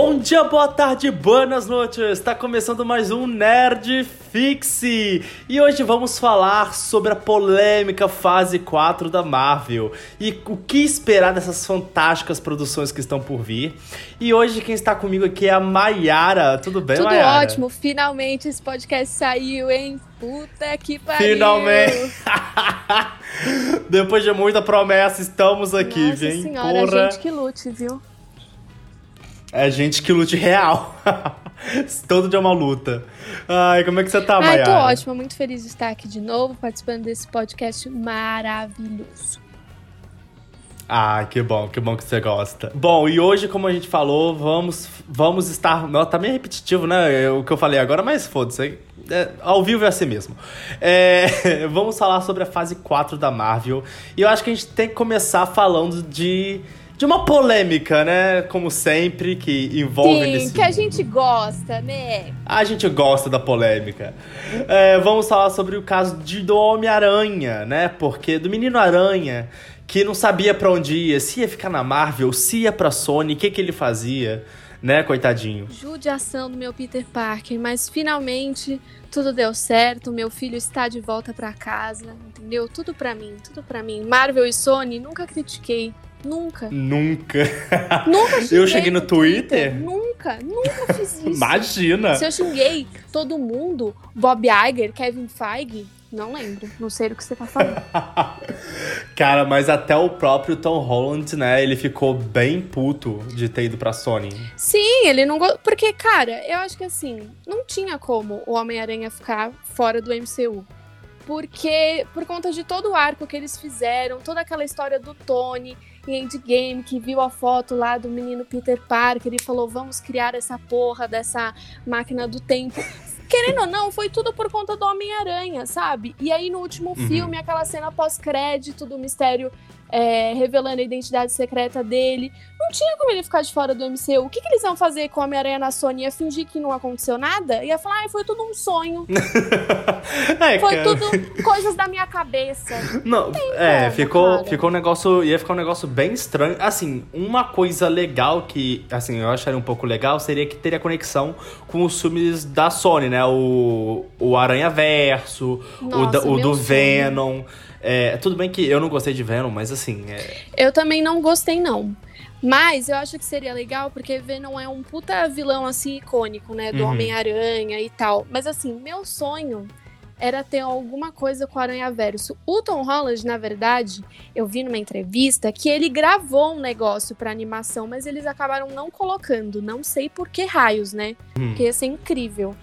Bom dia, boa tarde, buenas noites! Está começando mais um Nerd Fixe! E hoje vamos falar sobre a polêmica fase 4 da Marvel e o que esperar dessas fantásticas produções que estão por vir. E hoje quem está comigo aqui é a Maiara. Tudo bem, Tudo Maiara? ótimo, finalmente esse podcast saiu, hein? Puta que pariu! Finalmente! Depois de muita promessa, estamos aqui, Nossa vem. senhora, Porra. gente que lute, viu? É gente que lute real. Todo dia é uma luta. Ai, como é que você tá, Ai, Maiara? tô ótima, muito feliz de estar aqui de novo, participando desse podcast maravilhoso. Ah, que bom, que bom que você gosta. Bom, e hoje, como a gente falou, vamos, vamos estar. Não, tá meio repetitivo, né? é O que eu falei agora, mas foda-se. é, ao vivo é assim mesmo. É, vamos falar sobre a fase 4 da Marvel. E eu acho que a gente tem que começar falando de. De uma polêmica, né? Como sempre, que envolve Sim, nesse que a gente gosta, né? A gente gosta da polêmica. É, vamos falar sobre o caso de, do Homem-Aranha, né? Porque do Menino Aranha, que não sabia pra onde ia, se ia ficar na Marvel, se ia pra Sony, o que, que ele fazia, né, coitadinho? Judiação do meu Peter Parker, mas finalmente tudo deu certo, meu filho está de volta pra casa, entendeu? Tudo pra mim, tudo pra mim. Marvel e Sony, nunca critiquei. Nunca. Nunca. Nunca xinguei Eu cheguei no Twitter? Nunca, nunca fiz isso. Imagina! Se eu xinguei todo mundo, Bob Iger, Kevin Feige, não lembro. Não sei do que você tá falando. Cara, mas até o próprio Tom Holland, né, ele ficou bem puto de ter ido pra Sony. Sim, ele não gostou. Porque, cara, eu acho que assim, não tinha como o Homem-Aranha ficar fora do MCU. Porque, por conta de todo o arco que eles fizeram, toda aquela história do Tony em Endgame, que viu a foto lá do menino Peter Parker e falou: vamos criar essa porra dessa máquina do tempo. Querendo ou não, foi tudo por conta do Homem-Aranha, sabe? E aí no último Uhum. filme, aquela cena pós-crédito do mistério é, revelando a identidade secreta dele. Não tinha como ele ficar de fora do MCU. O que, que eles iam fazer com o Homem-Aranha na Sony? Ia fingir que não aconteceu nada? Ia falar, ah, foi tudo um sonho. é, Foi cara. tudo coisas da minha cabeça. Não, é, como, ficou, cara. ficou um negócio. Ia ficar um negócio bem estranho. Assim, uma coisa legal que, assim, eu acharia um pouco legal seria que teria conexão com os filmes da Sony, né? O, o Aranha Verso, o, Nossa, da- o meu do sonho. Venom. É, tudo bem que eu não gostei de Venom, mas assim. é- Eu também não gostei, não. Mas eu acho que seria legal porque Venom é um puta vilão assim icônico, né? Do Uhum. Homem-Aranha e tal. Mas assim, meu sonho era ter alguma coisa com o Aranha Verso. O Tom Holland, na verdade, eu vi numa entrevista que ele gravou um negócio pra animação, mas eles acabaram não colocando. Não sei por que raios, né? Hum. Porque ia ser incrível.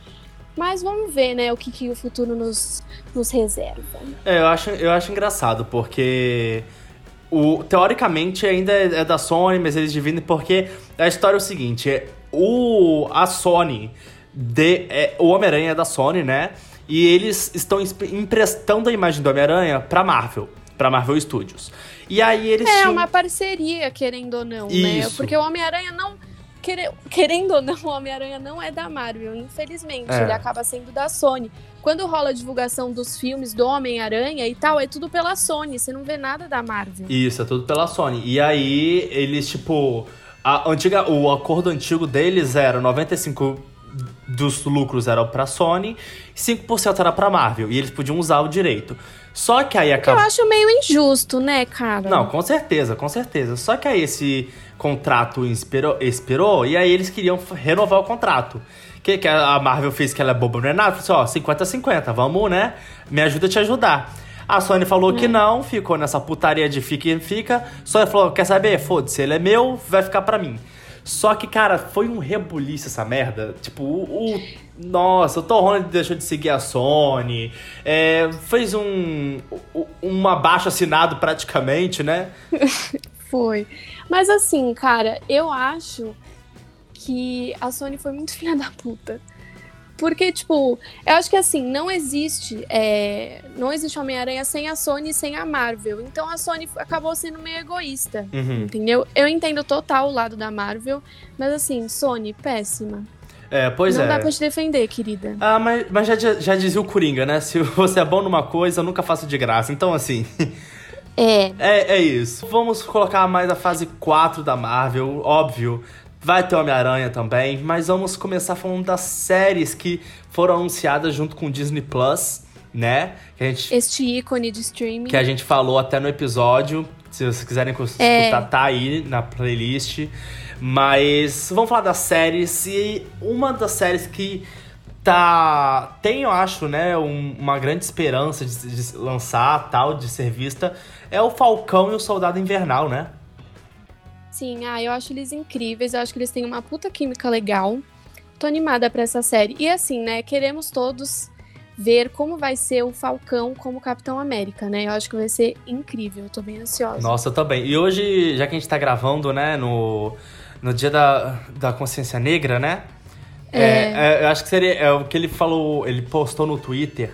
Mas vamos ver, né, o que, que o futuro nos, nos reserva. É, eu acho, eu acho engraçado, porque. O, teoricamente ainda é, é da Sony, mas eles dividem porque a história é o seguinte: é, o, a Sony. De, é, o Homem-Aranha é da Sony, né? E eles estão emprestando a imagem do Homem-Aranha pra Marvel, pra Marvel Studios. E aí eles É tinham. uma parceria, querendo ou não, né? Isso. Porque o Homem-Aranha não. Quere- Querendo ou não, o Homem-Aranha não é da Marvel, infelizmente. É. Ele acaba sendo da Sony. Quando rola a divulgação dos filmes do Homem-Aranha e tal, é tudo pela Sony. Você não vê nada da Marvel. Isso, é tudo pela Sony. E aí, eles, tipo. A antiga, o acordo antigo deles era 95 dos lucros eram pra Sony, 5% era pra Marvel. E eles podiam usar o direito. Só que aí Eu acabou. acho meio injusto, né, cara? Não, com certeza, com certeza. Só que aí esse contrato expirou, expirou e aí eles queriam renovar o contrato. O que, que a Marvel fez que ela é boba, não é nada? Falou assim, ó, 50-50, vamos, né? Me ajuda a te ajudar. A Sony falou que não, ficou nessa putaria de fica e fica. Sony falou, quer saber? Foda-se, ele é meu, vai ficar pra mim. Só que, cara, foi um rebuliço essa merda. Tipo, o. o- nossa, o Tom Holland deixou de seguir a Sony. é, fez um. um abaixo assinado praticamente, né? Foi. Mas assim, cara, eu acho que a Sony foi muito filha da puta. Porque, tipo, eu acho que assim, não existe. é, não existe Homem-Aranha sem a Sony e sem a Marvel. Então a Sony acabou sendo meio egoísta. Uhum. Entendeu? Eu entendo total o lado da Marvel, mas assim, Sony, péssima. É, pois não é. dá pra te defender, querida. Ah, mas, mas já, já dizia o Coringa, né? Se você é bom numa coisa, nunca faça de graça. Então, assim, É. é, é isso. Vamos colocar mais a fase 4 da Marvel, óbvio. Vai ter Homem-Aranha também, mas vamos começar falando das séries que foram anunciadas junto com o Disney Plus, né? Gente, este ícone de streaming. Que a gente falou até no episódio. Se vocês quiserem escutar, é. tá aí na playlist. Mas vamos falar das séries. E uma das séries que tá. Tem, eu acho, né, um, uma grande esperança de, de, lançar, tal, de ser vista, é o Falcão e o Soldado Invernal, né? Sim, ah, eu acho eles incríveis, eu acho que eles têm uma puta química legal. Tô animada pra essa série. E assim, né, queremos todos ver como vai ser o Falcão como Capitão América, né? Eu acho que vai ser incrível, eu tô bem ansiosa. Nossa, eu também. E hoje, já que a gente tá gravando, né, no, no dia da, da consciência negra, né? É. É, é, eu acho que seria é, o que ele falou, ele postou no Twitter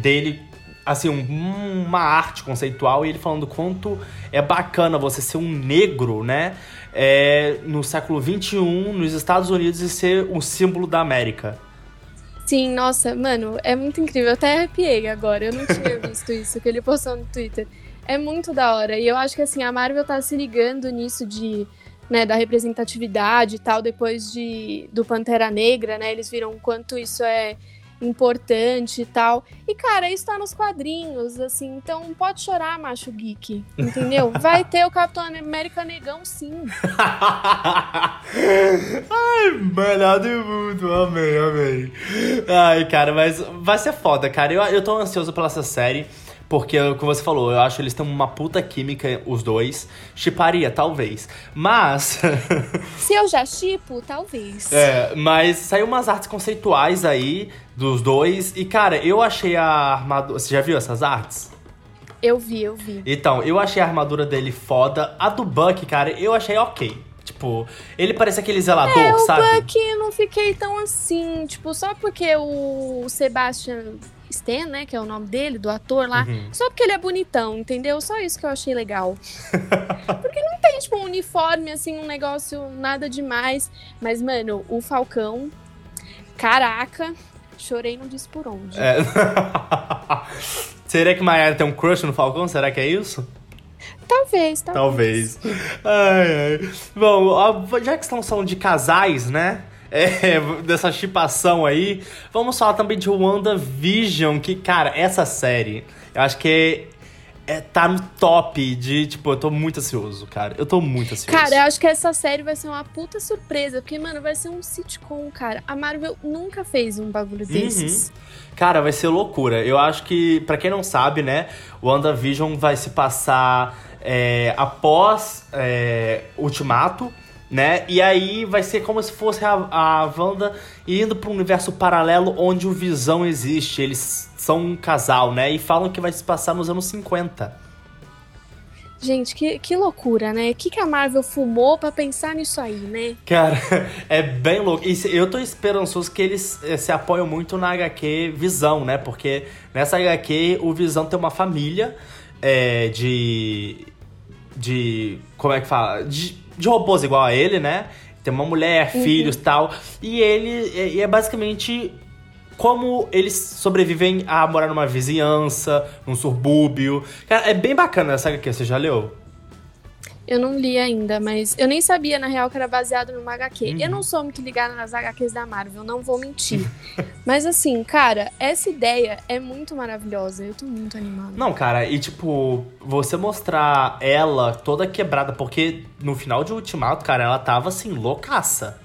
dele, assim, um, uma arte conceitual e ele falando quanto é bacana você ser um negro, né? É, no século XXI, nos Estados Unidos, e ser um símbolo da América. Sim, nossa, mano, é muito incrível. Eu até arrepiei agora. Eu não tinha visto isso que ele postou no Twitter. É muito da hora. E eu acho que assim, a Marvel tá se ligando nisso de né, da representatividade e tal, depois de, do Pantera Negra, né? Eles viram o quanto isso é importante e tal. E, cara, isso tá nos quadrinhos, assim, então pode chorar, macho geek, entendeu? Vai ter o Capitão América Negão, sim. Ai, melhor do mundo, amei, amei. Ai, cara, mas vai ser foda, cara. Eu, eu tô ansioso pela essa série. Porque, como você falou, eu acho que eles têm uma puta química, os dois. Chiparia, talvez. Mas. Se eu já chipo, talvez. É, mas saiu umas artes conceituais aí dos dois. E, cara, eu achei a armadura. Você já viu essas artes? Eu vi, eu vi. Então, eu achei a armadura dele foda. A do Buck, cara, eu achei ok. Tipo, ele parece aquele zelador, é, sabe? O Buck não fiquei tão assim. Tipo, só porque o Sebastian Stan, né, que é o nome dele, do ator lá, uhum. só porque ele é bonitão, entendeu? Só isso que eu achei legal. porque não tem, tipo, um uniforme, assim, um negócio nada demais. Mas, mano, o Falcão, caraca, chorei não disse por onde. É. Será que Maiara tem um crush no Falcão? Será que é isso? Talvez, talvez. Talvez. Ai, ai. Bom, já que estamos falando de casais, né? É, dessa chipação aí. Vamos falar também de WandaVision, que, cara, essa série, eu acho que é, tá no top de, tipo, eu tô muito ansioso, cara. Eu tô muito ansioso. Cara, eu acho que essa série vai ser uma puta surpresa, porque, mano, vai ser um sitcom, cara. A Marvel nunca fez um bagulho uhum. desses. Uhum. Cara, vai ser loucura. Eu acho que, para quem não sabe, né, o WandaVision vai se passar é, após é, Ultimato né? E aí vai ser como se fosse a, a Wanda indo para um universo paralelo onde o Visão existe. Eles são um casal, né? E falam que vai se passar nos anos 50. Gente, que, que loucura, né? O que, que a Marvel fumou para pensar nisso aí, né? Cara, é bem louco. E eu tô esperançoso que eles eh, se apoiam muito na HQ Visão, né? Porque nessa HQ o Visão tem uma família é, de. De. Como é que fala? De de robôs igual a ele, né? Tem uma mulher, uhum. filhos tal. E ele e é basicamente como eles sobrevivem a morar numa vizinhança, num subúrbio. Cara, é bem bacana essa HQ, você já leu? Eu não li ainda, mas eu nem sabia, na real, que era baseado numa HQ. Uhum. Eu não sou muito ligada nas HQs da Marvel, não vou mentir. mas assim, cara, essa ideia é muito maravilhosa. Eu tô muito animada. Não, cara, e tipo, você mostrar ela toda quebrada, porque no final de Ultimato, cara, ela tava assim, loucaça.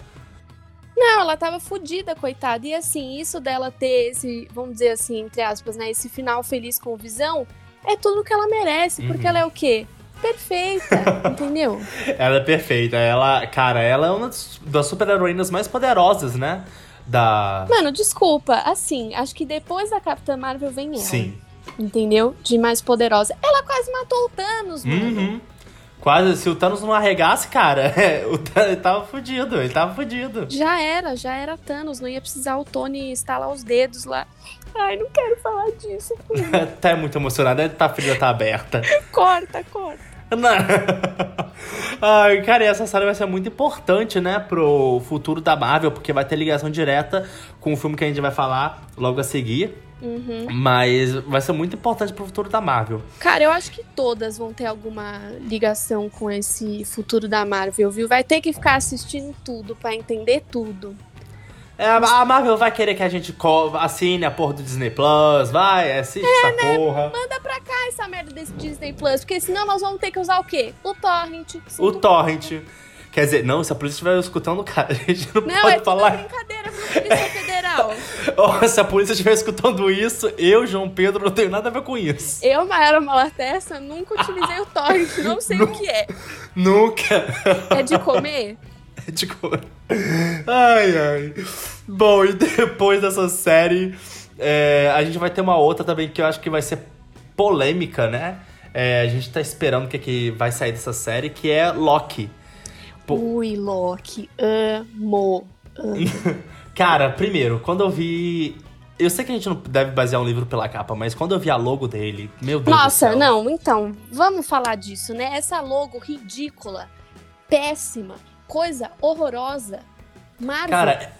Não, ela tava fodida, coitada. E assim, isso dela ter esse, vamos dizer assim, entre aspas, né, esse final feliz com visão, é tudo que ela merece, porque uhum. ela é o quê? Perfeita, entendeu? Ela é perfeita. Ela, cara, ela é uma das super-heroínas mais poderosas, né? Da. Mano, desculpa. Assim, acho que depois da Capitã Marvel vem ela. Sim. Entendeu? De mais poderosa. Ela quase matou o Thanos, mano. Uhum. Quase, se o Thanos não arregasse, cara, o Thanos, ele tava fudido, ele tava fudido. Já era, já era Thanos, não ia precisar o Tony estalar os dedos lá. Ai, não quero falar disso. tá muito emocionada, tá a ferida tá aberta. corta, corta. Não. Ai, cara, e essa série vai ser muito importante, né, pro futuro da Marvel, porque vai ter ligação direta com o filme que a gente vai falar logo a seguir, Uhum. Mas vai ser muito importante pro futuro da Marvel. Cara, eu acho que todas vão ter alguma ligação com esse futuro da Marvel, viu? Vai ter que ficar assistindo tudo pra entender tudo. É, a Marvel vai querer que a gente assine a porra do Disney Plus, vai, assiste essa porra. Manda pra cá essa merda desse Disney Plus, porque senão nós vamos ter que usar o quê? O Torrent. O Torrent. Quer dizer, não, se a polícia estiver escutando, cara, a gente não, Não, pode é falar. brincadeira pra Polícia Federal. Oh, se a polícia estiver escutando isso, eu, João Pedro, não tenho nada a ver com isso. Eu, Mayara Malatesta, nunca utilizei o Torrent, não sei o que é. Nunca. É de comer? De cor. Ai, ai. Bom, e depois dessa série, é, a gente vai ter uma outra também que eu acho que vai ser polêmica, né? É, a gente tá esperando o que, que vai sair dessa série, que é Loki. Pô. Ui, Loki, amo. Cara, primeiro, quando eu vi. Eu sei que a gente não deve basear um livro pela capa, mas quando eu vi a logo dele, meu Deus do Nossa, céu. não, então, vamos falar disso, né? Essa logo ridícula, péssima, coisa horrorosa. Marvel, Cara,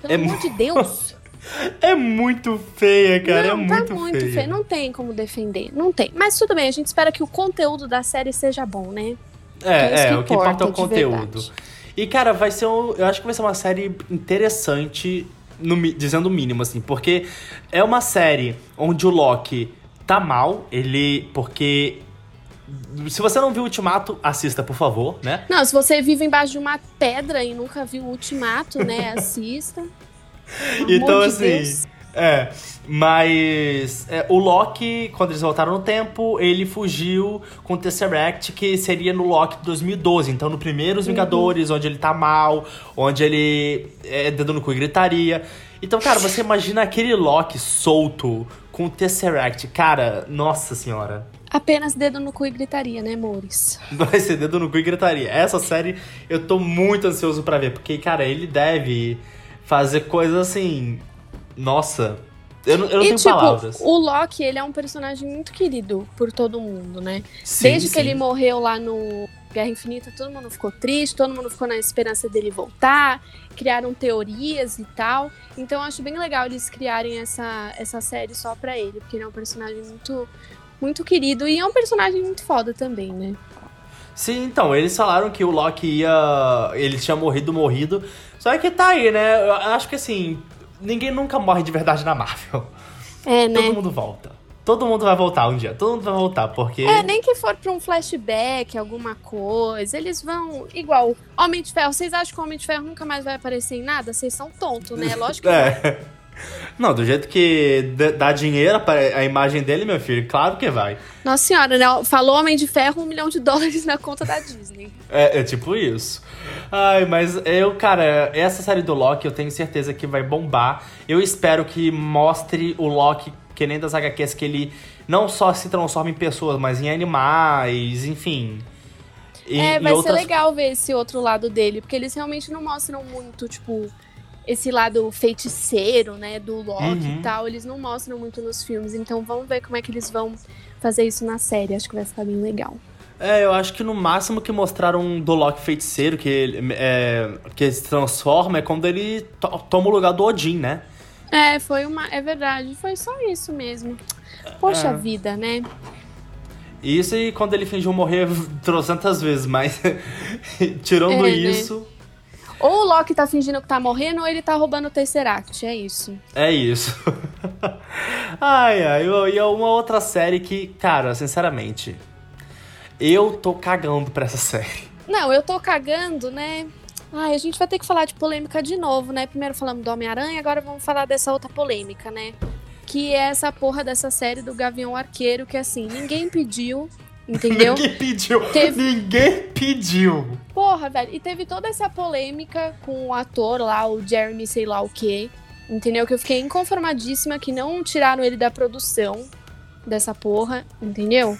pelo é amor de Deus. é muito feia, cara. não, é tá muito, muito feia. feio. Não tem como defender. Não tem. Mas tudo bem, a gente espera que o conteúdo da série seja bom, né? É, isso é, que o que importa é o conteúdo. verdade. E, cara, vai ser um. Eu acho que vai ser uma série interessante, no dizendo o mínimo, assim, porque é uma série onde o Loki tá mal, ele. Porque. Se você não viu o Ultimato, assista, por favor, né? Não, se você vive embaixo de uma pedra e nunca viu o Ultimato, né? Assista. Então, de assim. Deus. É, mas é, o Loki, quando eles voltaram no tempo, ele fugiu com o Tesseract, que seria no Loki de 2012. Então, no primeiro Os Vingadores, onde ele tá mal, onde ele é dedo no cu e gritaria. Então, cara, você imagina aquele Loki solto com o Tesseract. Cara, nossa senhora. Apenas dedo no cu e gritaria, né, amores? Vai ser dedo no cu e gritaria. Essa série eu tô muito ansioso pra ver, porque, cara, ele deve fazer coisas assim. Nossa. Eu não, eu não e tenho tipo, palavras. o Loki, ele é um personagem muito querido por todo mundo, né? Sim, Desde sim. que ele morreu lá no Guerra Infinita, todo mundo ficou triste, todo mundo ficou na esperança dele voltar, criaram teorias e tal. Então eu acho bem legal eles criarem essa, essa série só pra ele, porque ele é um personagem muito, muito querido e é um personagem muito foda também, né? Sim, então, eles falaram que o Loki ia. Ele tinha morrido, morrido. Só que tá aí, né? Eu acho que assim, ninguém nunca morre de verdade na Marvel. É, né? Todo mundo volta. Todo mundo vai voltar um dia. Todo mundo vai voltar, porque. É, nem que for pra um flashback, alguma coisa. Eles vão. Igual, Homem de Ferro. Vocês acham que o Homem de Ferro nunca mais vai aparecer em nada? Vocês são tontos, né? Lógico que. É. Não, do jeito que dá dinheiro para a imagem dele, meu filho, claro que vai. Nossa senhora, né? Falou Homem de Ferro, um milhão de dólares na conta da Disney. É, é tipo isso. Ai, mas eu, cara, essa série do Loki eu tenho certeza que vai bombar. Eu espero que mostre o Loki, que nem das HQs, que ele não só se transforma em pessoas, mas em animais, enfim. E, é, vai outras- ser legal ver esse outro lado dele, porque eles realmente não mostram muito, tipo, esse lado feiticeiro, né, do Loki Uhum. e tal. Eles não mostram muito nos filmes, então vamos ver como é que eles vão fazer isso na série. Acho que vai ficar bem legal. É, eu acho que no máximo que mostraram do Loki feiticeiro, que ele, é, que ele se transforma, é quando ele to- toma o lugar do Odin, né? É, foi uma. É verdade, foi só isso mesmo. Poxa É. vida, né? Isso e quando ele fingiu morrer trocentas vezes, mas tirando É, né? Ou o Loki tá fingindo que tá morrendo, ou ele tá roubando o Tesseract. É isso. é isso. ai, ai, e uma outra série que, cara, sinceramente, eu tô cagando pra essa série. Não, eu tô cagando, né? Ai, a gente vai ter que falar de polêmica de novo, né? Primeiro falamos do Homem-Aranha, agora vamos falar dessa outra polêmica, né? Que é essa porra dessa série do Gavião Arqueiro, que assim, ninguém pediu, entendeu? Ninguém pediu. Teve- Ninguém pediu. Porra, velho. E teve toda essa polêmica com o ator lá, o Jeremy sei lá o quê. Entendeu? Que eu fiquei inconformadíssima que não tiraram ele da produção dessa porra, entendeu?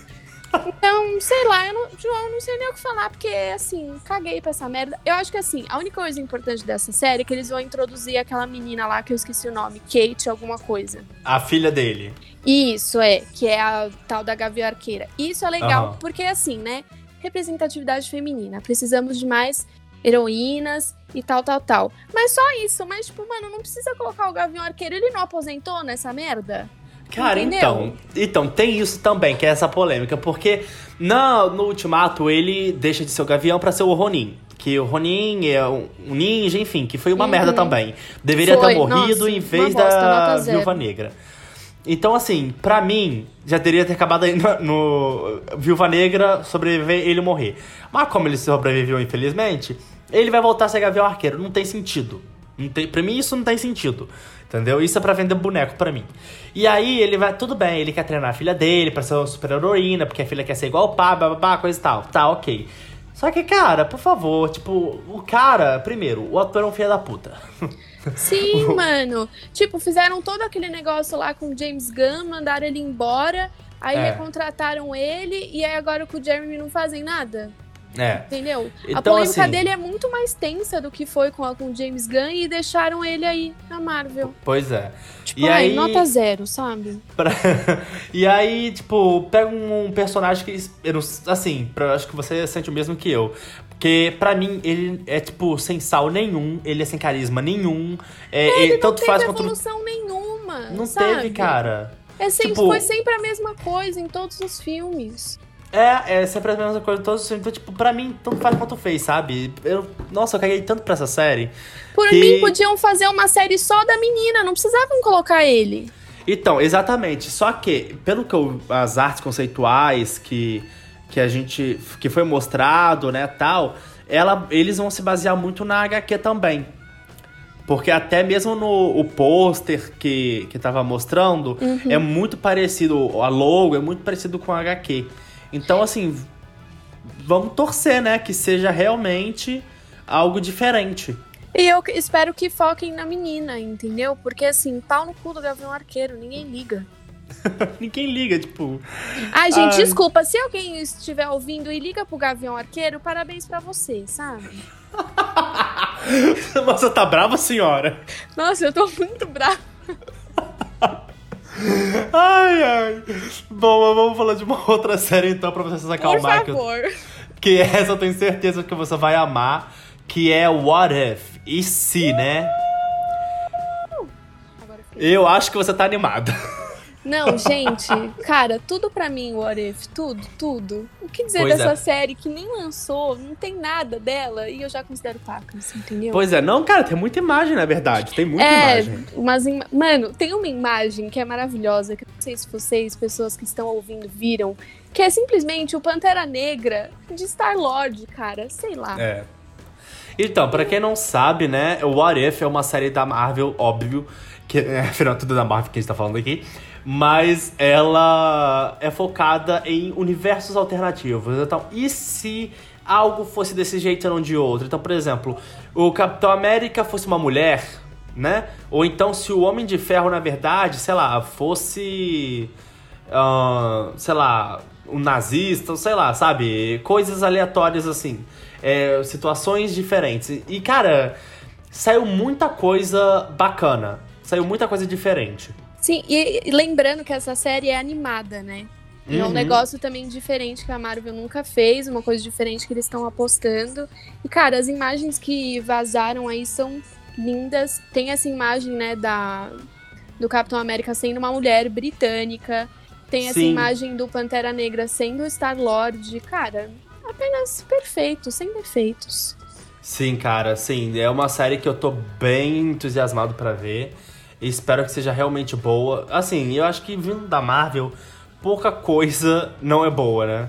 Então, sei lá, eu não, João, não sei nem o que falar, porque, assim, caguei pra essa merda. Eu acho que, assim, a única coisa importante dessa série é que eles vão introduzir aquela menina lá, que eu esqueci o nome, Kate alguma coisa. A filha dele. Isso, é, que é a tal da Gavião Arqueira. Isso é legal, Aham. porque assim, né? Representatividade feminina. Precisamos de mais heroínas e tal, tal, tal. Mas só isso, mas tipo, mano, não precisa colocar o Gavião Arqueiro. Ele não aposentou nessa merda? Cara, Entendeu? então. Então, tem isso também, que é essa polêmica, porque na, no Ultimato ele deixa de ser o Gavião pra ser o Ronin. Que o Ronin é um ninja, enfim, que foi uma merda também. Deveria Uhum. Foi, ter morrido nossa, em vez bosta, da. Viúva Negra. Então, assim, pra mim, já teria ter acabado aí no, no Viúva Negra sobreviver ele morrer. Mas como ele sobreviveu, infelizmente, ele vai voltar a ser Gavião Arqueiro. Não tem sentido. Não tem, pra mim, isso não tem sentido. Entendeu? Isso é pra vender boneco pra mim. E aí, ele vai. Tudo bem, ele quer treinar a filha dele pra ser uma super heroína, porque a filha quer ser igual o pai, babá, coisa e tal. Tá, ok. Só que, cara, por favor, tipo, o cara, primeiro, o ator é um filho da puta. Sim, mano. Tipo, fizeram todo aquele negócio lá com o James Gunn, mandaram ele embora, aí É. recontrataram ele, e aí agora com o Jeremy não fazem nada. É. Entendeu? a Então, polêmica assim- dele é muito mais tensa do que foi com, a- com o James Gunn e deixaram ele aí na Marvel. Pois é. Tipo, E ai, aí- nota zero, sabe? Pra- e aí, tipo, pega um personagem que, eu não- assim, pra, acho que você sente o mesmo que eu. Porque, pra mim, ele é, tipo, sem sal nenhum, ele é sem carisma nenhum. É, ele Não tanto teve faz quanto. evolução nenhuma. Não sabe? teve, cara. É sempre, Tipo- Foi sempre a mesma coisa em todos os filmes. É, é sempre a mesma coisa todos os filmes. Então, tipo, pra mim, tanto faz quanto fez, sabe? Eu, nossa, eu caguei tanto pra essa série. Por Que- mim, podiam fazer uma série só da menina, não precisavam colocar ele. Então, exatamente. Só que, pelo que eu, as artes conceituais que, que a gente. que foi mostrado, né, tal, ela, eles vão se basear muito na HQ também. Porque até mesmo no o pôster que, que tava mostrando, é muito parecido, a logo é muito parecido com a HQ. Então, assim, vamos torcer, né, que seja realmente algo diferente. E eu espero que foquem na menina, entendeu? Porque assim, pau no cu do Gavião Arqueiro, ninguém liga. Ninguém liga, tipo. Ai, gente, Ai. desculpa, se alguém estiver ouvindo e liga pro Gavião Arqueiro, parabéns pra você, sabe? Você tá brava, senhora? Nossa, eu tô muito brava. Ai, ai. Bom, vamos falar de uma outra série então pra você se Por acalmar. Que, eu- favor. que essa eu tenho certeza que você vai amar. Que é What If? E se, né? Eu acho que você tá animada. Não, gente, cara, tudo pra mim, What If, tudo, tudo. O que dizer Pois dessa é. série que nem lançou, não tem nada dela e eu já considero pacas, entendeu? Pois é, não, cara, tem muita imagem, na verdade. Tem muita é, imagem. umas ima- Mano, tem uma imagem que é maravilhosa, que eu não sei se vocês, pessoas que estão ouvindo, viram, que é simplesmente o Pantera Negra de Star-Lord, cara, sei lá. É. Então, pra quem não sabe, né, o What If é uma série da Marvel, óbvio, que é, afinal tudo da Marvel que a gente tá falando aqui, mas ela é focada em universos alternativos. Então, e se algo fosse desse jeito e não de outro? Então, por exemplo, o Capitão América fosse uma mulher, né? Ou então se o Homem de Ferro, na verdade, sei lá, fosse ah, sei lá, um nazista, sei lá, sabe? Coisas aleatórias assim. É, situações diferentes. E, cara, saiu muita coisa bacana. Saiu muita coisa diferente. Sim, e, lembrando que essa série é animada, né? E é um Uhum. negócio também diferente que a Marvel nunca fez, uma coisa diferente que eles estão apostando. E, cara, as imagens que vazaram aí são lindas. Tem essa imagem, né, da, do Capitão América sendo uma mulher britânica. Tem essa Sim. imagem do Pantera Negra sendo o Star-Lord. Cara, apenas perfeito, sem defeitos. Sim, cara, sim. É uma série que eu tô bem entusiasmado pra ver. Espero que seja realmente boa. Assim, eu acho que vindo da Marvel, pouca coisa não é boa, né?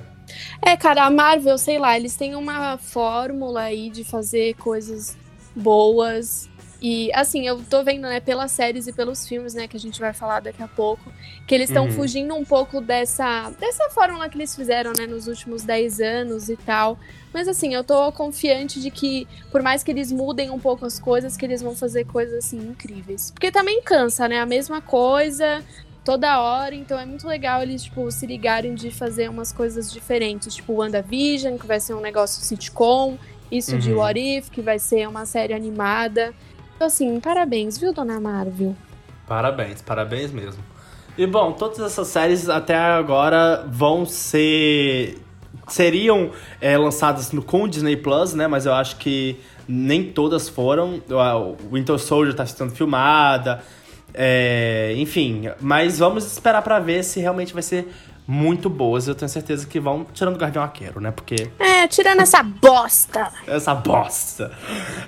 É, cara, a Marvel, sei lá, eles têm uma fórmula aí de fazer coisas boas. E, assim, eu tô vendo, né, pelas séries e pelos filmes, né, que a gente vai falar daqui a pouco, que eles estão Uhum. fugindo um pouco dessa, dessa fórmula que eles fizeram, né, nos últimos 10 anos e tal. Mas, assim, eu tô confiante de que, por mais que eles mudem um pouco as coisas, que eles vão fazer coisas, assim, incríveis. Porque também cansa, né, a mesma coisa toda hora, então é muito legal eles, tipo, se ligarem de fazer umas coisas diferentes, tipo WandaVision, que vai ser um negócio sitcom, isso de Uhum. What If, que vai ser uma série animada. Então, assim, parabéns, viu, dona Marvel? Parabéns, parabéns mesmo. E bom, todas essas séries até agora vão ser. seriam é, lançadas no, com o Disney Plus, né? Mas eu acho que nem todas foram. O Winter Soldier tá sendo filmada. É, enfim, mas vamos esperar pra ver se realmente vai ser muito boas. Eu tenho certeza que vão, tirando o Gavião Arqueiro, né? Porque. É, tirando essa bosta. Essa bosta.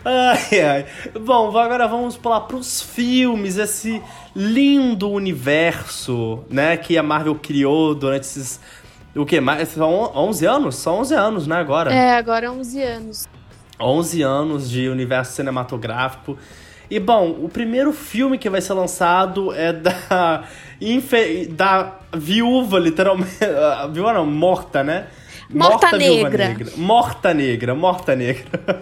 Ai, ai. Bom, agora vamos pular pros filmes, esse lindo universo, né? Que a Marvel criou durante esses. O quê? Mais, são 11 anos? São 11 anos, né? Agora. É, agora 11 anos. 11 anos de universo cinematográfico. E bom, o primeiro filme que vai ser lançado é da. Infe... da viúva, literalmente. Viúva não, morta, né? Morta, morta negra. negra. Morta negra, morta negra.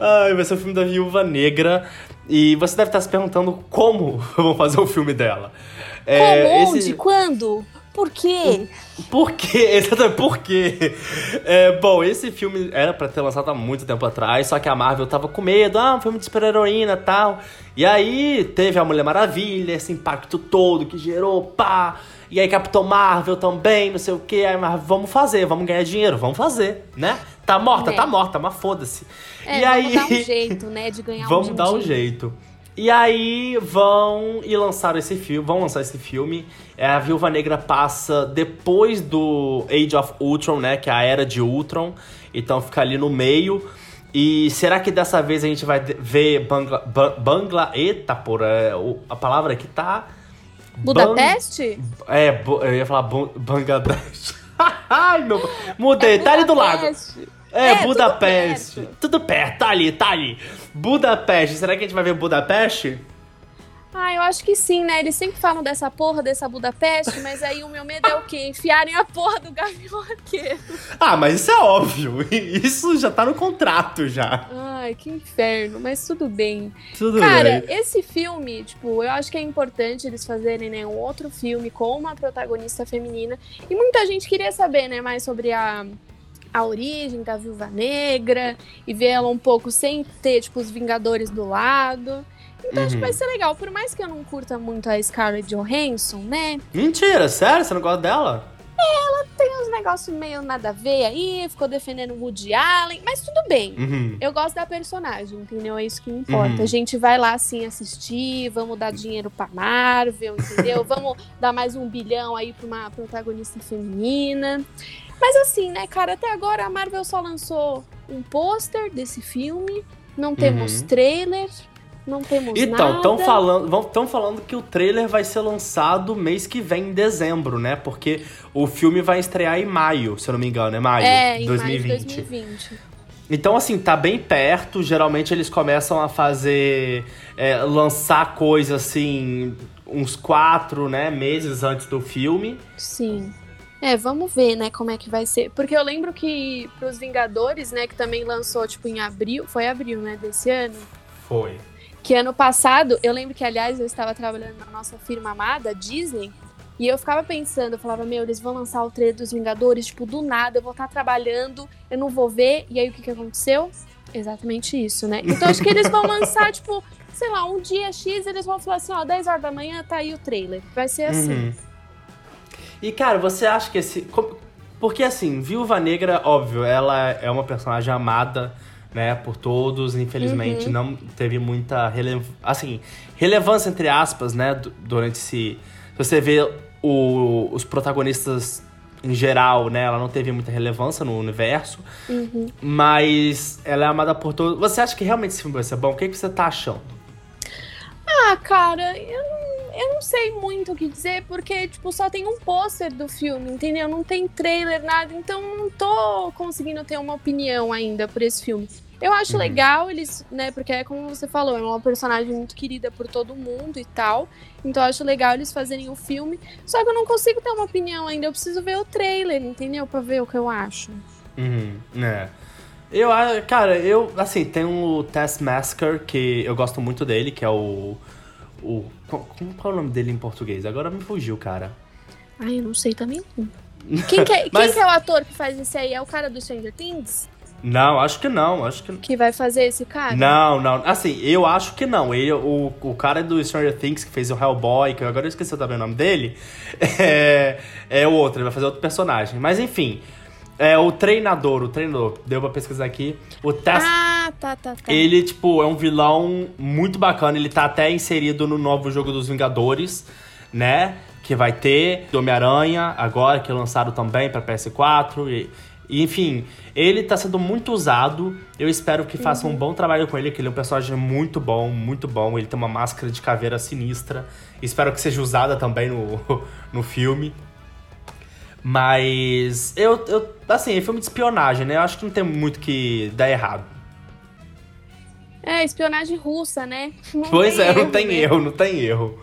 Ai, vai ser o filme da viúva negra. E você deve estar se perguntando como vão fazer o filme dela. É, como? Onde? Esse... Quando? Por quê? Por quê? Exatamente, por quê? É, bom, esse filme era para ter lançado há muito tempo atrás, só que a Marvel tava com medo, ah, um filme de super-heroína e tal. E aí teve a Mulher Maravilha, esse impacto todo que gerou, pá. E aí Capitão Marvel também, não sei o quê. Aí, mas vamos fazer, vamos ganhar dinheiro, vamos fazer, né? Tá morta, é. tá morta, mas foda-se. É, e vamos aí... dar um jeito, né, de ganhar vamos um Vamos dar um jeito. E aí vão e lançar esse filme, vão lançar esse filme. É, a Viúva Negra passa depois do Age of Ultron, né, que é a era de Ultron. Então fica ali no meio. E será que dessa vez a gente vai ver Bangla, Bangla eita, porra, é, a palavra aqui tá Budapeste? É, eu ia falar Bangladesh. Ai, meu. Mudei, é tá ali do lado. É, é Budapeste. Tudo perto. tudo perto, tá ali, tá ali. Budapeste. Será que a gente vai ver Budapeste? Ah, eu acho que sim, né? Eles sempre falam dessa porra, dessa Budapeste, mas aí o meu medo é o quê? Enfiarem a porra do Gavião. Ah, mas isso é óbvio. Isso já tá no contrato já. Ai, que inferno, mas tudo bem. Tudo Cara, bem. esse filme, tipo, eu acho que é importante eles fazerem né, um outro filme com uma protagonista feminina. E muita gente queria saber, né, mais sobre a a origem da Viúva Negra e ver ela um pouco sem ter, tipo, os Vingadores do lado. Então uhum. acho que vai uhum. ser legal. Por mais que eu não curta muito a Scarlett Johansson, né? Mentira, sério? Você não gosta dela? É, ela tem uns negócios meio nada a ver aí, ficou defendendo o Woody Allen, mas tudo bem. Uhum. Eu gosto da personagem, entendeu? É isso que importa. Uhum. A gente vai lá assim assistir, vamos dar dinheiro pra Marvel, entendeu? vamos dar mais um bilhão aí pra uma protagonista feminina. Mas assim, né, cara, até agora a Marvel só lançou um pôster desse filme, não temos uhum. trailer, não temos então, nada. Então, estão falando, estão falando que o trailer vai ser lançado mês que vem, em dezembro, né? Porque o filme vai estrear em maio, se eu não me engano, é maio é, em 2020. Maio de 2020. Então, assim, tá bem perto. Geralmente eles começam a fazer. É, lançar coisa assim. Uns quatro, né, meses antes do filme. Sim. É, vamos ver, né, como é que vai ser. Porque eu lembro que pros Vingadores, né, que também lançou, tipo, em abril. Foi abril, né, desse ano? Foi. Que ano passado, eu lembro que, aliás, eu estava trabalhando na nossa firma amada, Disney. E eu ficava pensando, eu falava, meu, eles vão lançar o trailer dos Vingadores, tipo, do nada, eu vou estar trabalhando, eu não vou ver. E aí o que, que aconteceu? Exatamente isso, né? Então acho que eles vão lançar, tipo, sei lá, um dia X, eles vão falar assim, ó, 10 horas da manhã tá aí o trailer. Vai ser assim. Uhum. E, cara, você acha que esse. Porque, assim, Viúva Negra, óbvio, ela é uma personagem amada, né, por todos. Infelizmente, uhum. não teve muita rele... assim, relevância, entre aspas, né, durante esse. Se você vê o, os protagonistas em geral, né? Ela não teve muita relevância no universo. Uhum. Mas ela é amada por todos. Você acha que realmente esse filme vai ser bom? O que, que você tá achando? Ah, cara, eu eu não sei muito o que dizer, porque, tipo, só tem um pôster do filme, entendeu? Não tem trailer, nada, então não tô conseguindo ter uma opinião ainda por esse filme. Eu acho uhum. legal eles, né, porque é como você falou, é uma personagem muito querida por todo mundo e tal. Então eu acho legal eles fazerem o filme. Só que eu não consigo ter uma opinião ainda, eu preciso ver o trailer, entendeu? Pra ver o que eu acho. Uhum, é. Eu, cara, eu, assim, tem o Taskmaster, que eu gosto muito dele, que é o o. Qual é o nome dele em português? Agora me fugiu, cara. Ai, eu não sei também. Quem que, é, Mas... quem que é o ator que faz esse aí? É o cara do Stranger Things? Não, acho que não, acho que Que vai fazer esse cara? Não, não. Assim, eu acho que não. Ele, o, o cara do Stranger Things que fez o Hellboy, que agora eu esqueci também o nome dele, é, é outro, ele vai fazer outro personagem. Mas enfim, é o treinador, o treinador, deu pra pesquisar aqui. O Tess. Ah! Ah, tá, tá, tá. Ele, tipo, é um vilão muito bacana. Ele tá até inserido no novo jogo dos Vingadores, né? Que vai ter Homem-Aranha agora, que lançaram também pra PS4. E, e, enfim, ele tá sendo muito usado. Eu espero que façam um bom trabalho com ele, que ele é um personagem muito bom, muito bom. Ele tem uma máscara de caveira sinistra. Espero que seja usada também no, no filme. Mas eu, eu. Assim, é filme de espionagem, né? Eu acho que não tem muito que dar errado. É, espionagem russa, né? Não pois é, não erro tem mesmo. erro, não tem erro.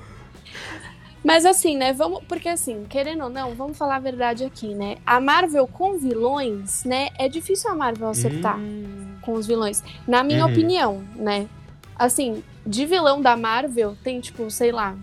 Mas assim, né, vamos, porque assim, querendo ou não, vamos falar a verdade aqui, né? A Marvel com vilões, né, é difícil a Marvel acertar Hum. com os vilões, na minha Uhum. opinião, né? Assim, de vilão da Marvel tem tipo, sei lá,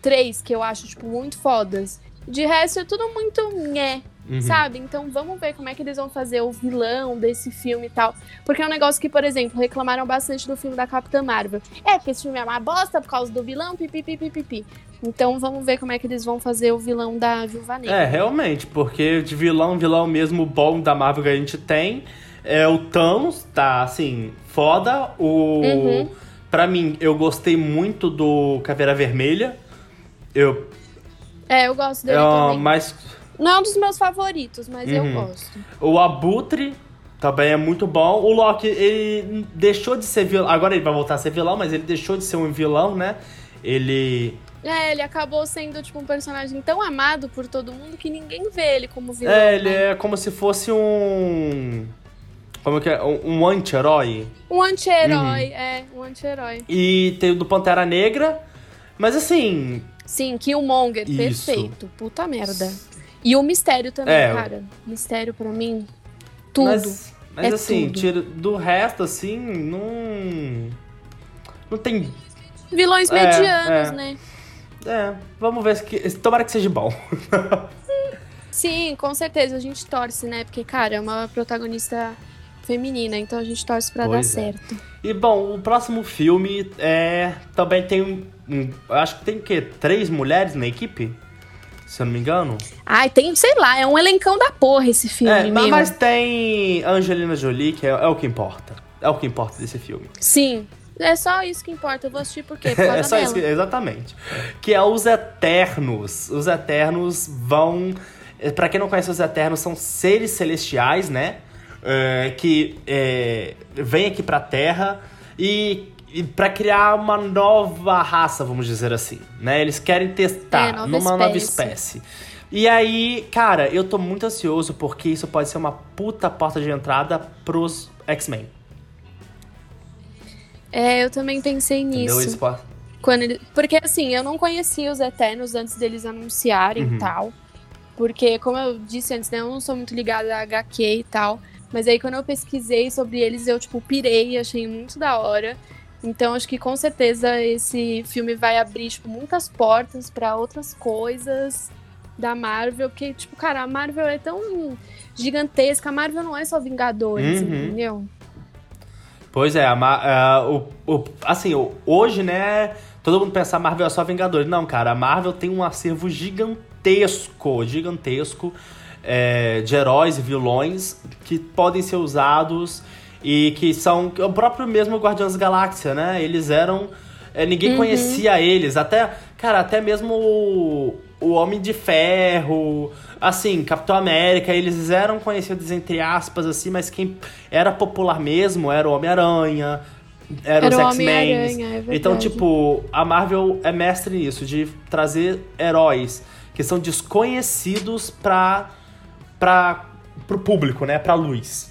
três que eu acho tipo muito fodas. De resto é tudo muito nhé, Uhum. sabe? Então vamos ver como é que eles vão fazer o vilão desse filme e tal. Porque é um negócio que, por exemplo, reclamaram bastante do filme da Capitã Marvel. É, porque esse filme é uma bosta por causa do vilão, pipipipipipi. Então vamos ver como é que eles vão fazer o vilão da Viúva Negra. É, realmente, porque de vilão, vilão mesmo bom da Marvel que a gente tem é o Thanos, tá assim, foda. O. Uhum. Pra mim, eu gostei muito do Caveira Vermelha. Eu. É, eu gosto dele É, também. mas Não é um dos meus favoritos, mas eu Uhum. gosto. o Abutre também é muito bom. O Loki, ele deixou de ser vilão. Agora ele vai voltar a ser vilão, mas ele deixou de ser um vilão, né? Ele. É, ele acabou sendo, tipo, um personagem tão amado por todo mundo que ninguém vê ele como vilão. É, ele né? é como se fosse um. Como que é? Um, um anti-herói. Um anti-herói, Uhum. é, um anti-herói. E tem o do Pantera Negra. Mas assim. Sim, Killmonger, Isso. perfeito. Puta merda. E o mistério também, É, cara. Mistério pra mim, tudo. Mas, mas É assim, tudo. tira, do resto, assim, não. Não tem. Vilões É, medianos, é. né? É, vamos ver. Se, tomara que seja bom. Sim, com certeza a gente torce, né? Porque, cara, é uma protagonista feminina, então a gente torce pra Pois dar é. certo. E bom, o próximo filme é. Também tem um. Acho que tem o quê? Três mulheres na equipe? Se eu não me engano. Ai, tem, sei lá, é um elencão da porra esse filme, É, meu. mas tem Angelina Jolie, que é, é o que importa. É o que importa desse filme. Sim. É só isso que importa. Eu vou assistir por quê? Por É só dela. isso, que- exatamente. Que é os Eternos. Os Eternos vão. eh, Pra quem não conhece os Eternos, são seres celestiais, né? É, que é, vêm aqui pra Terra e para criar uma nova raça, vamos dizer assim, né? Eles querem testar É, nova numa nova espécie. espécie. E aí, cara, eu tô muito ansioso porque isso pode ser uma puta porta de entrada pros X-Men. É, eu também pensei nisso. Po- Quando ele- Porque assim, eu não conhecia os Eternos antes deles anunciarem Uhum. e tal. Porque, como eu disse antes, né, eu não sou muito ligada a HQ e tal. Mas aí quando eu pesquisei sobre eles, eu, tipo, pirei, achei muito da hora. Então acho que com certeza esse filme vai abrir, tipo, muitas portas pra outras coisas da Marvel. Porque, tipo, cara, a Marvel é tão gigantesca. A Marvel não é só Vingadores, Uhum. entendeu? Pois é, a o, o- assim, hoje, né, todo mundo pensa a Marvel é só Vingadores. Não, cara, a Marvel tem um acervo gigantesco, gigantesco é, de heróis e vilões que podem ser usados e que são o próprio mesmo Guardiões da Galáxia, né? Eles eram... é, ninguém Uhum. conhecia eles, até, cara, até mesmo o, o Homem de Ferro, assim, Capitão América, eles eram conhecidos entre aspas, assim, mas quem era popular mesmo era o Homem-Aranha, era, Era os o X-Men. É então, tipo, a Marvel é mestre nisso, de trazer heróis que são desconhecidos pra, pra, pro público, né, pra luz.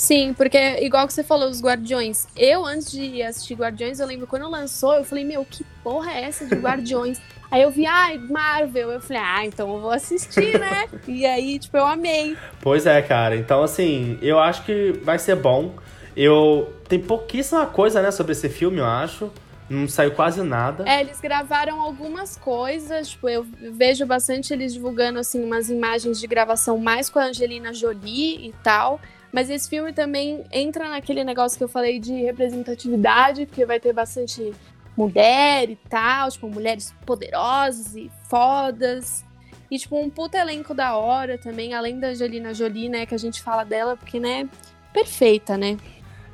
Sim, porque igual que você falou, os Guardiões. Eu, antes de assistir Guardiões, eu lembro quando lançou, eu falei, meu, que porra é essa de Guardiões? aí eu vi, ai, Marvel. Eu falei, ah, então eu vou assistir, né? e aí, tipo, eu amei. Pois é, cara. Então, assim, eu acho que vai ser bom. Eu. Tem pouquíssima coisa, né, sobre esse filme, eu acho. Não saiu quase nada. É, eles gravaram algumas coisas, tipo, eu vejo bastante eles divulgando, assim, umas imagens de gravação mais com a Angelina Jolie e tal. Mas esse filme também entra naquele negócio que eu falei de representatividade, porque vai ter bastante mulher e tal, tipo, mulheres poderosas e fodas. E, tipo, um puta elenco da hora também, além da Angelina Jolie, né, que a gente fala dela, porque, né, perfeita, né?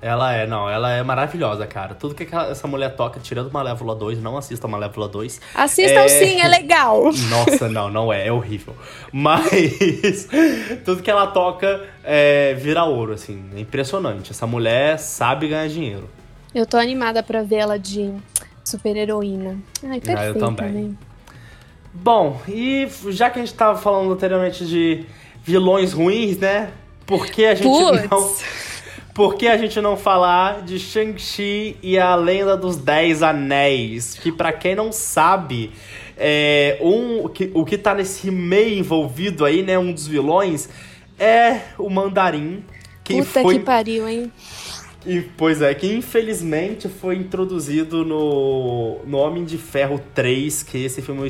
Ela é, não, ela é maravilhosa, cara. Tudo que essa mulher toca, tirando Malévola 2, não assista Malévola 2. Assistam é... sim, é legal. Nossa, não, não é, é horrível. Mas tudo que ela toca é, vira ouro, assim. É impressionante. Essa mulher sabe ganhar dinheiro. Eu tô animada pra ver ela de super-heroína. Ai, perfeita, ah, eu também. Né? Bom, e já que a gente tava falando anteriormente de vilões ruins, né? Por que a gente Puts. não por que a gente não falar de Shang-Chi e a Lenda dos Dez Anéis? Que para quem não sabe, é, um, o, que, o que tá nesse meio envolvido aí, né? Um dos vilões é o Mandarim. Que Puta foi... que pariu, hein? E, pois é, que infelizmente foi introduzido no, no Homem de Ferro 3, que esse filme eu,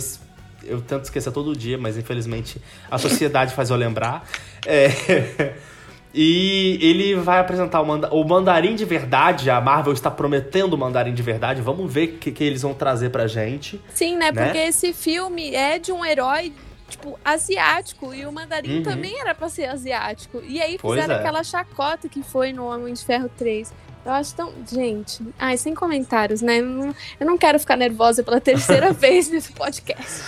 eu tento esquecer todo dia, mas infelizmente a sociedade faz eu lembrar. É. E ele vai apresentar o, manda o mandarim de verdade. A Marvel está prometendo o mandarim de verdade. Vamos ver o que, que eles vão trazer pra gente. Sim, né? né? Porque esse filme é de um herói tipo, asiático. E o mandarim uhum. também era pra ser asiático. E aí fizeram é. aquela chacota que foi no Homem de Ferro 3. Eu acho tão. Gente. Ai, sem comentários, né? Eu não quero ficar nervosa pela terceira vez nesse podcast.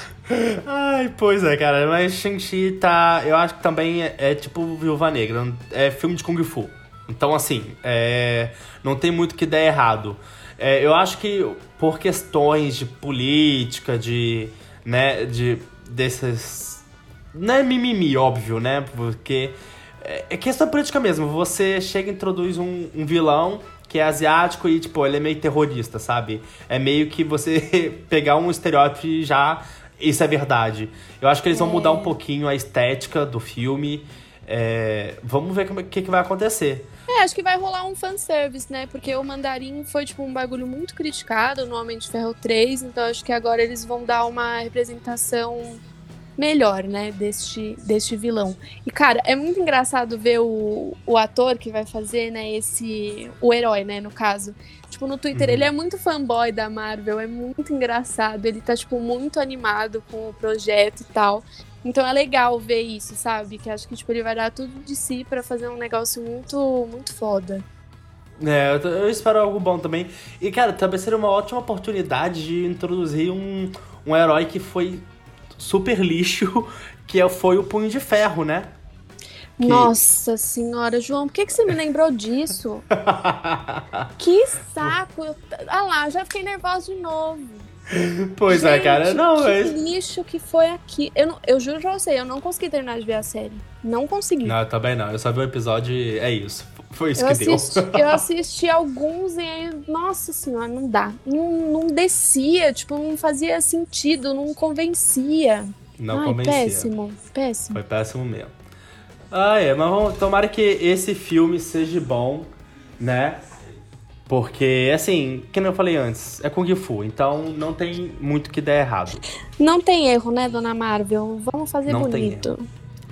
Ai, pois é, cara. Mas Shang-Chi tá. Eu acho que também é, é, tipo Viúva Negra. É filme de Kung Fu. Então, assim, é, não tem muito que der errado. É, eu acho que por questões de política, de. né, de. desses. Não é mimimi, óbvio, né? Porque. É, é questão política mesmo. Você chega e introduz um, um vilão que é asiático e, tipo, ele é meio terrorista, sabe? É meio que você pegar um estereótipo e já isso é verdade. Eu acho que eles vão mudar um é. pouquinho a estética do filme. É, vamos ver o que, que vai acontecer. É, acho que vai rolar um fanservice, né? Porque o Mandarim foi, tipo, um bagulho muito criticado no Homem de Ferro 3, então acho que agora eles vão dar uma representação melhor, né, deste, deste vilão. E, cara, é muito engraçado ver o, o ator que vai fazer, né, esse... o herói, né, no caso. Tipo, no Twitter, uhum. ele é muito fanboy da Marvel, é muito engraçado. Ele tá, tipo, muito animado com o projeto e tal. Então é legal ver isso, sabe? Que acho que, tipo, ele vai dar tudo de si para fazer um negócio muito, muito foda. É, eu espero algo bom também. E, cara, também seria uma ótima oportunidade de introduzir um, um herói que foi super lixo, que é, foi o Punho de Ferro, né? Que... Nossa senhora, João, por que, que você me lembrou disso? que saco! Eu... Ah lá, já fiquei nervosa de novo. Pois Gente, é, cara. Não, que mas... lixo que foi aqui. Eu, não, eu juro pra você, eu não consegui terminar de ver a série. Não consegui. Não, eu também não. Eu só vi o episódio e é isso. Foi isso eu que assisti, deu. eu assisti alguns e aí, nossa senhora, não dá. Não, não descia, tipo, não fazia sentido, não convencia. Não Ai, convencia. Péssimo, péssimo. Foi péssimo mesmo. Ah, é, mas vamos, tomara que esse filme seja bom, né? Porque, assim, como eu falei antes, é Kung Fu, então não tem muito que der errado. Não tem erro, né, dona Marvel? Vamos fazer não bonito.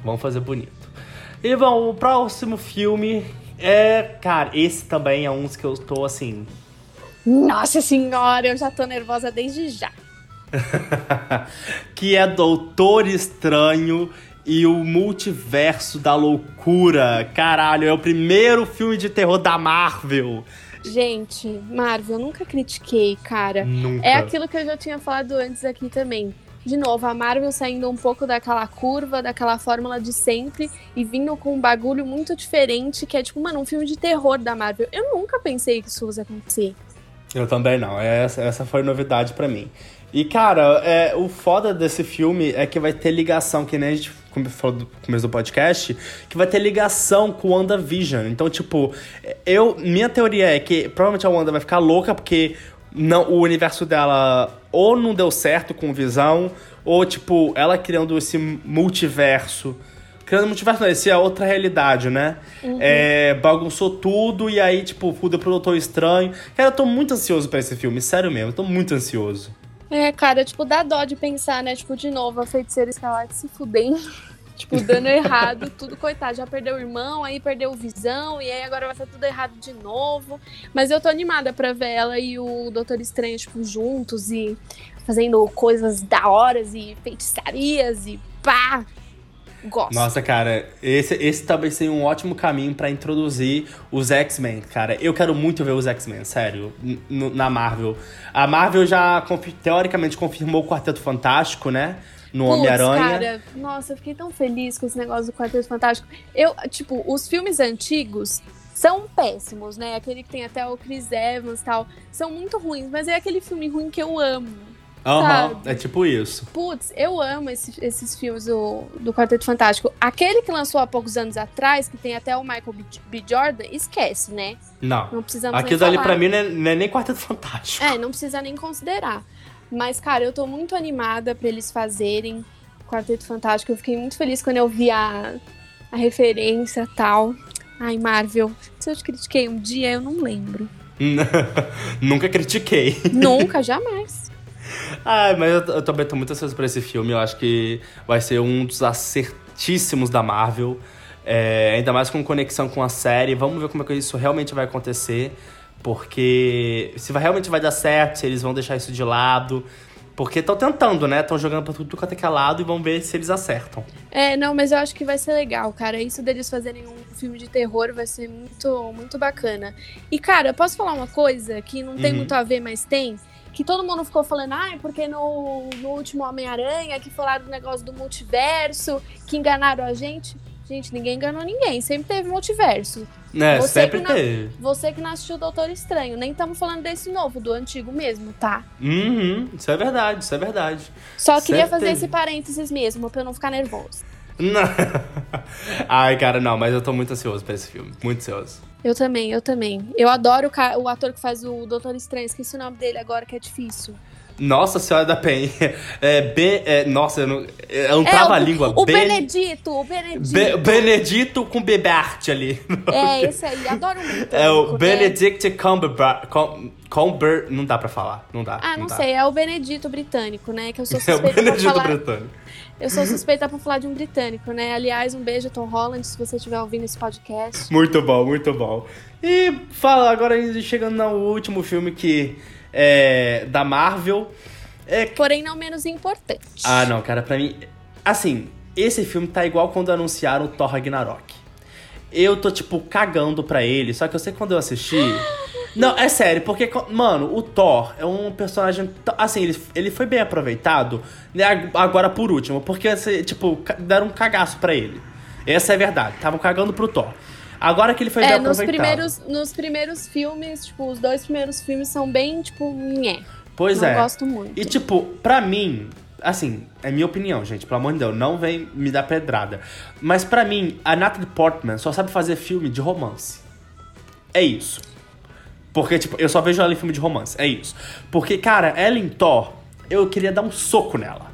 Vamos fazer bonito. E bom, o próximo filme é. Cara, esse também é um que eu tô assim. Nossa senhora, eu já tô nervosa desde já. que é Doutor Estranho e o Multiverso da Loucura. Caralho, é o primeiro filme de terror da Marvel. Gente, Marvel, eu nunca critiquei, cara. Nunca. É aquilo que eu já tinha falado antes aqui também. De novo, a Marvel saindo um pouco daquela curva, daquela fórmula de sempre e vindo com um bagulho muito diferente, que é tipo, mano, um filme de terror da Marvel. Eu nunca pensei que isso fosse acontecer. Eu também não. Essa, essa foi novidade para mim. E, cara, é, o foda desse filme é que vai ter ligação, que nem a gente falou no começo do podcast, que vai ter ligação com o WandaVision. Então, tipo, eu. Minha teoria é que provavelmente a Wanda vai ficar louca porque não, o universo dela ou não deu certo com visão, ou, tipo, ela criando esse multiverso. Criando multiverso, não, esse é outra realidade, né? Uhum. É, bagunçou tudo e aí, tipo, fudeu pro Doutor Estranho. Cara, eu tô muito ansioso pra esse filme, sério mesmo, eu tô muito ansioso. É, cara, tipo, dá dó de pensar, né? Tipo, de novo, a feiticeira escarlate se fudendo. Tipo, dando errado, tudo, coitado. Já perdeu o irmão, aí perdeu visão, e aí agora vai ser tudo errado de novo. Mas eu tô animada pra ver ela e o Doutor Estranho, tipo, juntos e fazendo coisas da horas e feitiçarias e pá. Gosto. Nossa, cara, esse, esse talvez seja um ótimo caminho pra introduzir os X-Men, cara. Eu quero muito ver os X-Men, sério, na Marvel. A Marvel já, teoricamente, confirmou o Quarteto Fantástico, né? No Homem-Aranha. cara, nossa, eu fiquei tão feliz com esse negócio do Quarteto Fantástico. Eu, tipo, os filmes antigos são péssimos, né? Aquele que tem até o Chris Evans e tal, são muito ruins, mas é aquele filme ruim que eu amo. Aham, sabe? é tipo isso. Putz, eu amo esse- esses filmes do, do Quarteto Fantástico. Aquele que lançou há poucos anos atrás, que tem até o Michael B. B. Jordan, esquece, né? Não. Não precisamos Aquilo ali pra mim não é, não é nem Quarteto Fantástico. É, não precisa nem considerar. Mas, cara, eu tô muito animada pra eles fazerem Quarteto Fantástico. Eu fiquei muito feliz quando eu vi a, a referência e tal. Ai, Marvel, se eu te critiquei um dia, eu não lembro. Nunca critiquei. Nunca, jamais. Ai, mas eu, eu também tô muito ansioso pra esse filme. Eu acho que vai ser um dos acertíssimos da Marvel. É, ainda mais com conexão com a série. Vamos ver como é que isso realmente vai acontecer. Porque se vai, realmente vai dar certo, se eles vão deixar isso de lado. Porque estão tentando, né? Estão jogando pra tudo quanto é é lado e vamos ver se eles acertam. É, não, mas eu acho que vai ser legal, cara. Isso deles fazerem um filme de terror vai ser muito, muito bacana. E, cara, eu posso falar uma coisa que não tem Uhum. muito a ver, mas tem? Que todo mundo ficou falando, ai, porque no, no último Homem-Aranha que falaram do negócio do multiverso, que enganaram a gente. Gente, ninguém enganou ninguém. Sempre teve multiverso. É, Você sempre teve. Você que não assistiu o Doutor Estranho, nem estamos falando desse novo, do antigo mesmo, tá? Uhum, isso é verdade, isso é verdade. Só queria Sempre fazer teve. esse parênteses mesmo, pra eu não ficar nervoso. Não. Ai, cara, não, mas eu tô muito ansioso pra esse filme. Muito ansioso. Eu também, eu também. Eu adoro o, ca- o ator que faz o Doutor Estranho. Esqueci o nome dele agora, que é difícil. Nossa Senhora da Penha. É, B, é, nossa, eu não, é um É, trava-língua. O Ben- Benedito, o Benedito. Be- Benedito com Bebert ali. É, esse aí. Adoro muito. É o Benedict Cumberbatch. Cum, Cumber... Não dá pra falar. Não dá. Ah, não, dá. sei, é o Benedito britânico, né? Que eu sou É o suspeita pra Benedito falar. britânico. Eu sou suspeita pra falar de um britânico, né? Aliás, um beijo, Tom Holland, se você estiver ouvindo esse podcast. Muito bom, muito bom. E fala agora chegando no último filme que é da Marvel. É Porém, não menos importante. Ah, não, cara, pra mim. Assim, esse filme tá igual quando anunciaram o Thor Ragnarok. Eu tô, tipo, cagando pra ele, só que eu sei que quando eu assisti. Não, é sério, porque, mano, o Thor é um personagem. Assim, ele, ele foi bem aproveitado, né, ag- agora por último, porque, assim, tipo, deram um cagaço pra ele. Essa é a verdade, estavam cagando pro Thor. Agora que ele foi bem É, nos aproveitado. primeiros, nos primeiros filmes, tipo, os dois primeiros filmes são bem, tipo, nhé. Pois não é. gosto muito. E tipo, pra mim, assim, é minha opinião, gente, pelo amor de Deus, não vem me dar pedrada. Mas pra mim, a Natalie Portman só sabe fazer filme de romance. É isso. Porque, tipo, eu só vejo ela em filme de romance. É isso. Porque, cara, ela em Thor, eu queria dar um soco nela.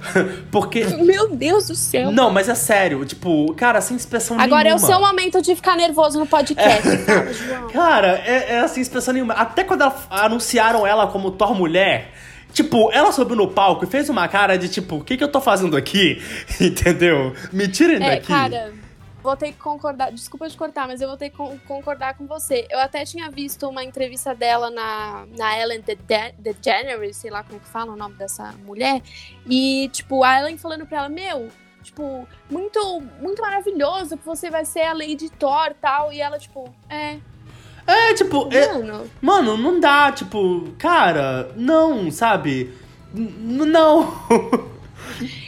Porque. Meu Deus do céu. Não, mas é sério, tipo, cara, sem expressão Agora é o nenhuma. seu momento de ficar nervoso no podcast. Fala, João. Cara, é, é assim, expressão nenhuma. Até quando ela- anunciaram ela como Thor Mulher, tipo, ela subiu no palco e fez uma cara de tipo, o que, que eu tô fazendo aqui? Entendeu? Me tirem É, daqui. cara, vou ter que concordar. Desculpa de cortar, mas eu vou ter que con- concordar com você. Eu até tinha visto uma entrevista dela na, na Ellen DeGe- DeGeneres, sei lá como é que fala o nome dessa mulher. E, tipo, a Ellen falando pra ela, meu. Tipo, muito, muito maravilhoso que você vai ser a Lady Thor e tal. E ela, tipo, é, É, tipo, é- mano. mano, não dá, tipo, cara, não, sabe? N- não.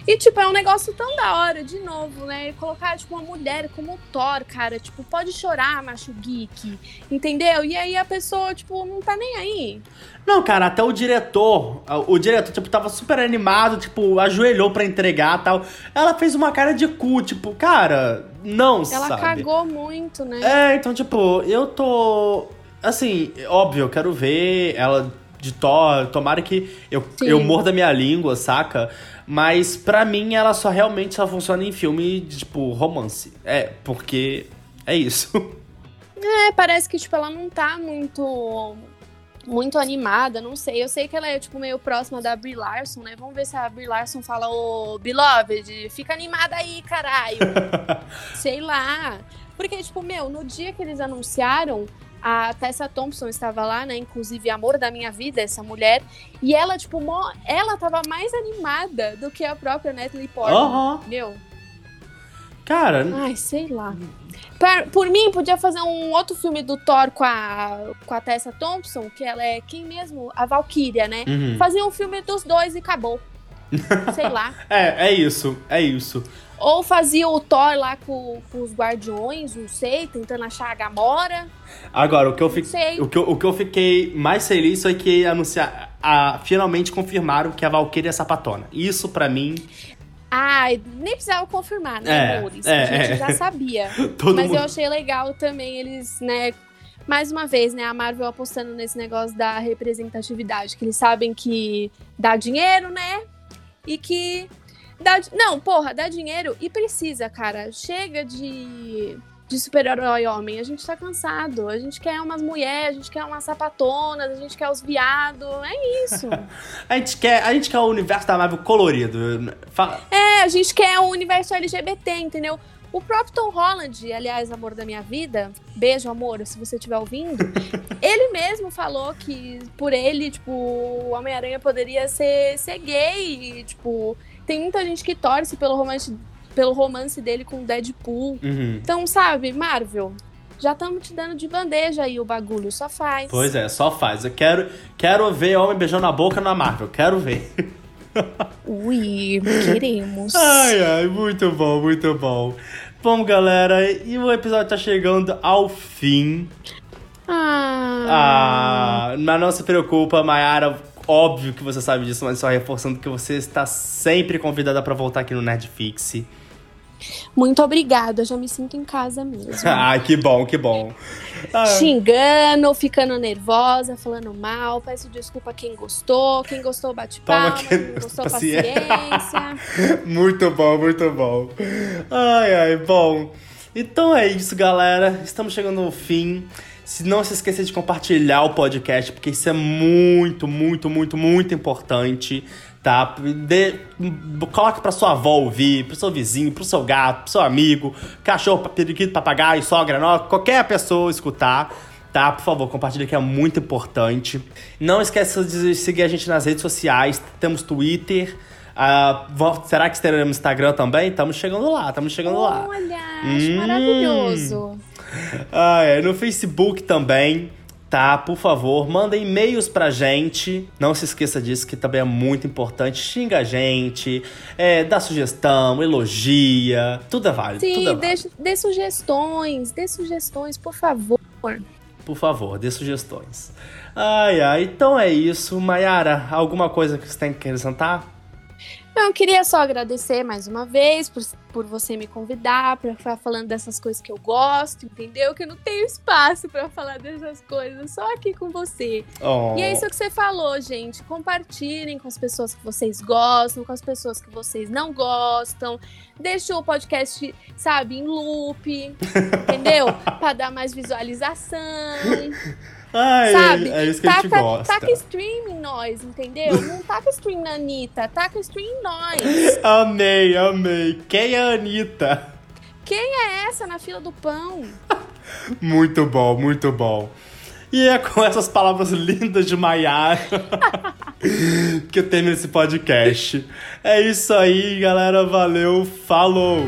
E, tipo, é um negócio tão da hora, de novo, né? E Colocar, tipo, uma mulher como Thor, cara. Tipo, pode chorar, macho geek. Entendeu? E aí a pessoa, tipo, não tá nem aí. Não, cara, até o diretor, o diretor, tipo, tava super animado, tipo, ajoelhou pra entregar tal. Ela fez uma cara de cu, tipo, cara, não, Ela sabe? cagou muito, né? É, então, tipo, eu tô. Assim, óbvio, eu quero ver ela de Thor. Tomara que eu, Sim. eu morda minha língua, saca? Mas pra mim ela só realmente só funciona em filme de, tipo, romance. É, porque é isso. É, parece que, tipo, ela não tá muito. Muito animada, não sei. Eu sei que ela é, tipo, meio próxima da Brie Larson, né? Vamos ver se a Brie Larson fala, ô, Beloved, fica animada aí, caralho. sei lá. Porque, tipo, meu, no dia que eles anunciaram, a Tessa Thompson estava lá, né? Inclusive, amor da minha vida, essa mulher. E ela, tipo, mó- ela tava mais animada do que a própria Natalie Portman. Aham. Meu, Cara, Ai, sei lá. Por, por mim, podia fazer um outro filme do Thor com a, com a Tessa Thompson, que ela é quem mesmo? A Valkyria, né? Uhum. Fazer um filme dos dois e acabou. sei lá. é, é isso, é isso. Ou fazia o Thor lá com, com os guardiões, não sei, tentando achar a Gamora. Agora, o que eu, fi... o que eu, o que eu fiquei mais feliz foi que anunciar, a, finalmente confirmaram que a Valkyria é sapatona. Isso pra mim, Ai, nem precisava confirmar, né, É, amores? é, a gente é. já sabia. Mas mundo. eu achei legal também eles, né? Mais uma vez, né? A Marvel apostando nesse negócio da representatividade, que eles sabem que dá dinheiro, né? E que. Dá, não, porra, dá dinheiro e precisa, cara. Chega de, de super-herói homem. A gente tá cansado. A gente quer umas mulheres, a gente quer umas sapatonas, a gente quer os viados. É isso. A gente, quer, a gente quer o universo da Marvel colorido. Fala- É, a gente quer um universo LGBT, entendeu? O próprio Tom Holland, aliás, amor da minha vida, beijo, amor, se você estiver ouvindo, ele mesmo falou que por ele, tipo, o Homem-Aranha poderia ser, ser gay. E, tipo, tem muita gente que torce pelo romance, pelo romance dele com o Deadpool. Uhum. Então, sabe, Marvel, já estamos te dando de bandeja aí o bagulho, só faz. Pois é, só faz. Eu quero, quero ver homem beijando a boca na Marvel. Quero ver. Ui, queremos. Ai, ai, muito bom, muito bom. Bom, galera, e o episódio tá chegando ao fim. Ah. Ah, mas não se preocupa, Mayara. Óbvio que você sabe disso, mas só reforçando que você está sempre convidada pra voltar aqui no Nerdfix. Muito obrigada, eu já me sinto em casa mesmo. Ai, que bom, que bom. Ah, Xingando, ficando nervosa, falando mal. Peço desculpa a quem gostou. Quem gostou, bate Palma palma. quem Quem gostou, paciência. paciência. muito bom, muito bom. Ai, ai, bom. Então é isso, galera. Estamos chegando ao fim. Se não se esqueça de compartilhar o podcast, porque isso é muito, muito, muito, muito importante, tá? Dê, coloque pra sua avó ouvir, pro seu vizinho, pro seu gato, pro seu amigo, cachorro, periquito, papagaio, sogra, nó- qualquer pessoa escutar. Tá, por favor, compartilha que é muito importante. Não esqueça de seguir a gente nas redes sociais. Temos Twitter. vo- será que teremos Instagram também? Estamos chegando lá, estamos chegando lá. Olha, Hum. maravilhoso. Ah, é, no Facebook também, tá? Por favor, manda e-mails pra gente. Não se esqueça disso, que também é muito importante. Xinga a gente, é, dá sugestão, elogia. Tudo é válido, tudo é Sim, válido. dê, dê sugestões, dê sugestões, por favor. Por favor, dê sugestões. Ai, ai, então é isso. Mayara, alguma coisa que você tem que acrescentar? Não, eu queria só agradecer mais uma vez por, por você me convidar pra ficar falando dessas coisas que eu gosto, entendeu? Que eu não tenho espaço pra falar dessas coisas, só aqui com você. Oh. E é isso que você falou, gente. Compartilhem com as pessoas que vocês gostam, com as pessoas que vocês não gostam. Deixa o podcast, sabe, em loop, entendeu? pra dar mais visualização. Ai, sabe? é, é isso que a gente taca, gosta. taca stream em nós, entendeu? Não taca stream na Anitta, taca stream em nós. Amei, amei. Quem é a Anitta? Quem é essa na fila do pão? Muito bom, muito bom. E é com essas palavras lindas de Maiara que eu termino esse podcast. É isso aí, galera. Valeu, falou!